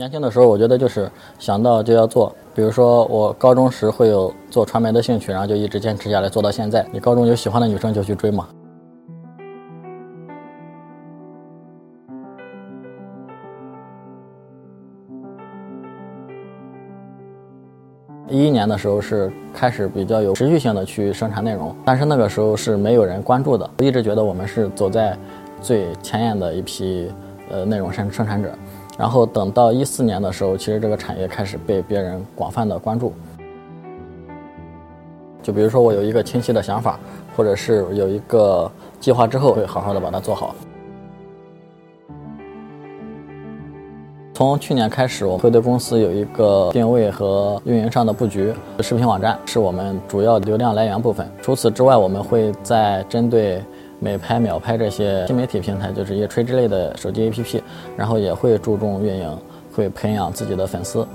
年轻的时候，我觉得就是想到就要做。比如说，我高中时会有做传媒的兴趣，然后就一直坚持下来，做到现在。你高中有喜欢的女生就去追嘛。一一年的时候是开始比较有持续性的去生产内容，但是那个时候是没有人关注的。我一直觉得我们是走在最前沿的一批呃内容生生产者。然后等到一四年的时候，其实这个产业开始被别人广泛的关注。就比如说我有一个清晰的想法，或者是有一个计划之后，会好好的把它做好。从去年开始，我会对公司有一个定位和运营上的布局。视频网站是我们主要流量来源部分。除此之外，我们会在针对。美拍、秒拍这些新媒体平台，就是一些垂直类的手机 APP，然后也会注重运营，会培养自己的粉丝。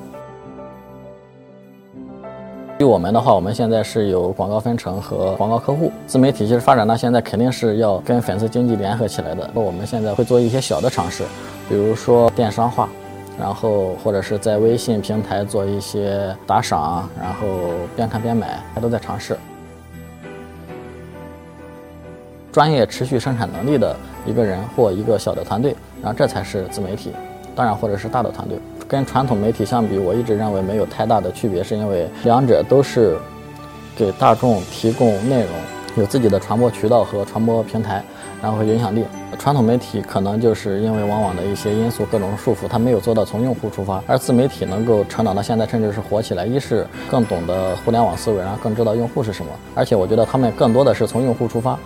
对我们的话，我们现在是有广告分成和广告客户。自媒体其实发展到现在，肯定是要跟粉丝经济联合起来的。那我们现在会做一些小的尝试，比如说电商化，然后或者是在微信平台做一些打赏，然后边看边买，都在尝试。专业持续生产能力的一个人或一个小的团队，然后这才是自媒体。当然，或者是大的团队，跟传统媒体相比，我一直认为没有太大的区别，是因为两者都是给大众提供内容，有自己的传播渠道和传播平台，然后影响力。传统媒体可能就是因为往往的一些因素、各种束缚，它没有做到从用户出发。而自媒体能够成长到现在，甚至是火起来，一是更懂得互联网思维，然后更知道用户是什么，而且我觉得他们更多的是从用户出发。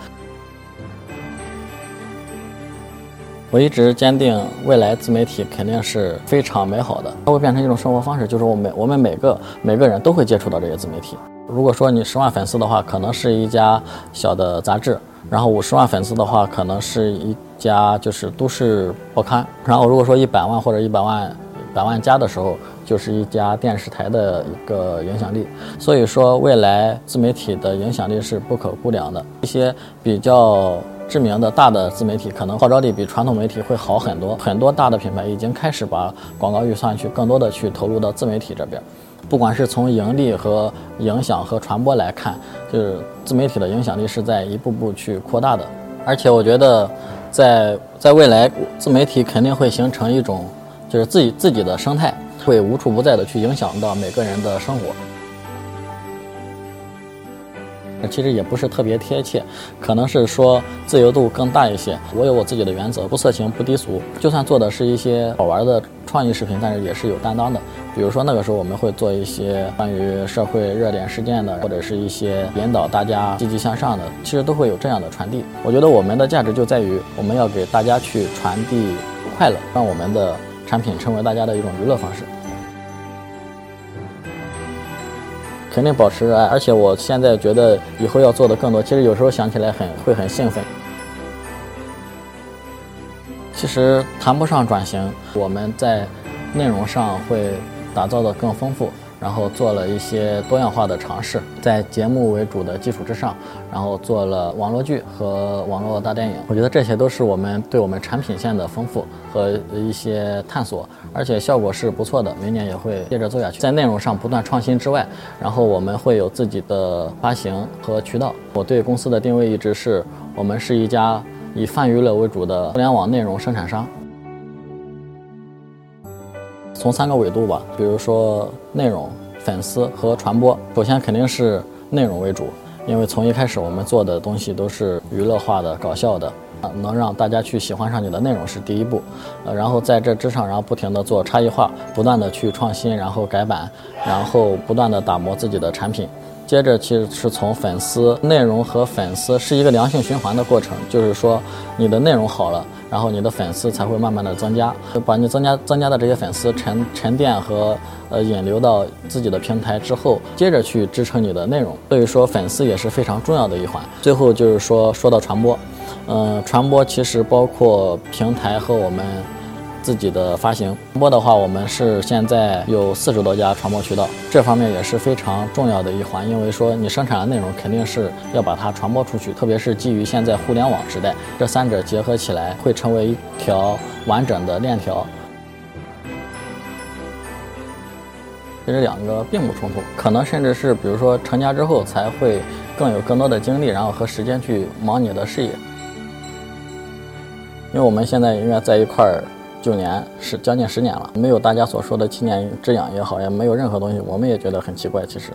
我一直坚定，未来自媒体肯定是非常美好的，它会变成一种生活方式，就是我每我们每个每个人都会接触到这些自媒体。如果说你十万粉丝的话，可能是一家小的杂志；然后五十万粉丝的话，可能是一家就是都市报刊；然后如果说一百万或者一百万百万加的时候，就是一家电视台的一个影响力。所以说，未来自媒体的影响力是不可估量的。一些比较。知名的大的自媒体可能号召力比传统媒体会好很多，很多大的品牌已经开始把广告预算去更多的去投入到自媒体这边，不管是从盈利和影响和传播来看，就是自媒体的影响力是在一步步去扩大的，而且我觉得，在在未来自媒体肯定会形成一种就是自己自己的生态，会无处不在的去影响到每个人的生活。那其实也不是特别贴切，可能是说自由度更大一些。我有我自己的原则，不色情，不低俗。就算做的是一些好玩的创意视频，但是也是有担当的。比如说那个时候我们会做一些关于社会热点事件的，或者是一些引导大家积极向上的，其实都会有这样的传递。我觉得我们的价值就在于我们要给大家去传递快乐，让我们的产品成为大家的一种娱乐方式。肯定保持热爱，而且我现在觉得以后要做的更多。其实有时候想起来很会很兴奋。其实谈不上转型，我们在内容上会打造的更丰富。然后做了一些多样化的尝试，在节目为主的基础之上，然后做了网络剧和网络大电影。我觉得这些都是我们对我们产品线的丰富和一些探索，而且效果是不错的。明年也会接着做下去，在内容上不断创新之外，然后我们会有自己的发行和渠道。我对公司的定位一直是我们是一家以泛娱乐为主的互联网内容生产商。从三个维度吧，比如说内容、粉丝和传播。首先肯定是内容为主，因为从一开始我们做的东西都是娱乐化的、搞笑的，能让大家去喜欢上你的内容是第一步。呃，然后在这之上，然后不停的做差异化，不断的去创新，然后改版，然后不断的打磨自己的产品。接着其实是从粉丝、内容和粉丝是一个良性循环的过程，就是说你的内容好了。然后你的粉丝才会慢慢的增加，把你增加增加的这些粉丝沉沉淀和呃引流到自己的平台之后，接着去支撑你的内容。所以说粉丝也是非常重要的一环。最后就是说说到传播，嗯，传播其实包括平台和我们。自己的发行传播的话，我们是现在有四十多家传播渠道，这方面也是非常重要的一环。因为说你生产的内容肯定是要把它传播出去，特别是基于现在互联网时代，这三者结合起来会成为一条完整的链条。其实两个并不冲突，可能甚至是比如说成家之后才会更有更多的精力，然后和时间去忙你的事业。因为我们现在应该在一块儿九年，是将近十年了，没有大家所说的七年之痒也好，也没有任何东西，我们也觉得很奇怪，其实。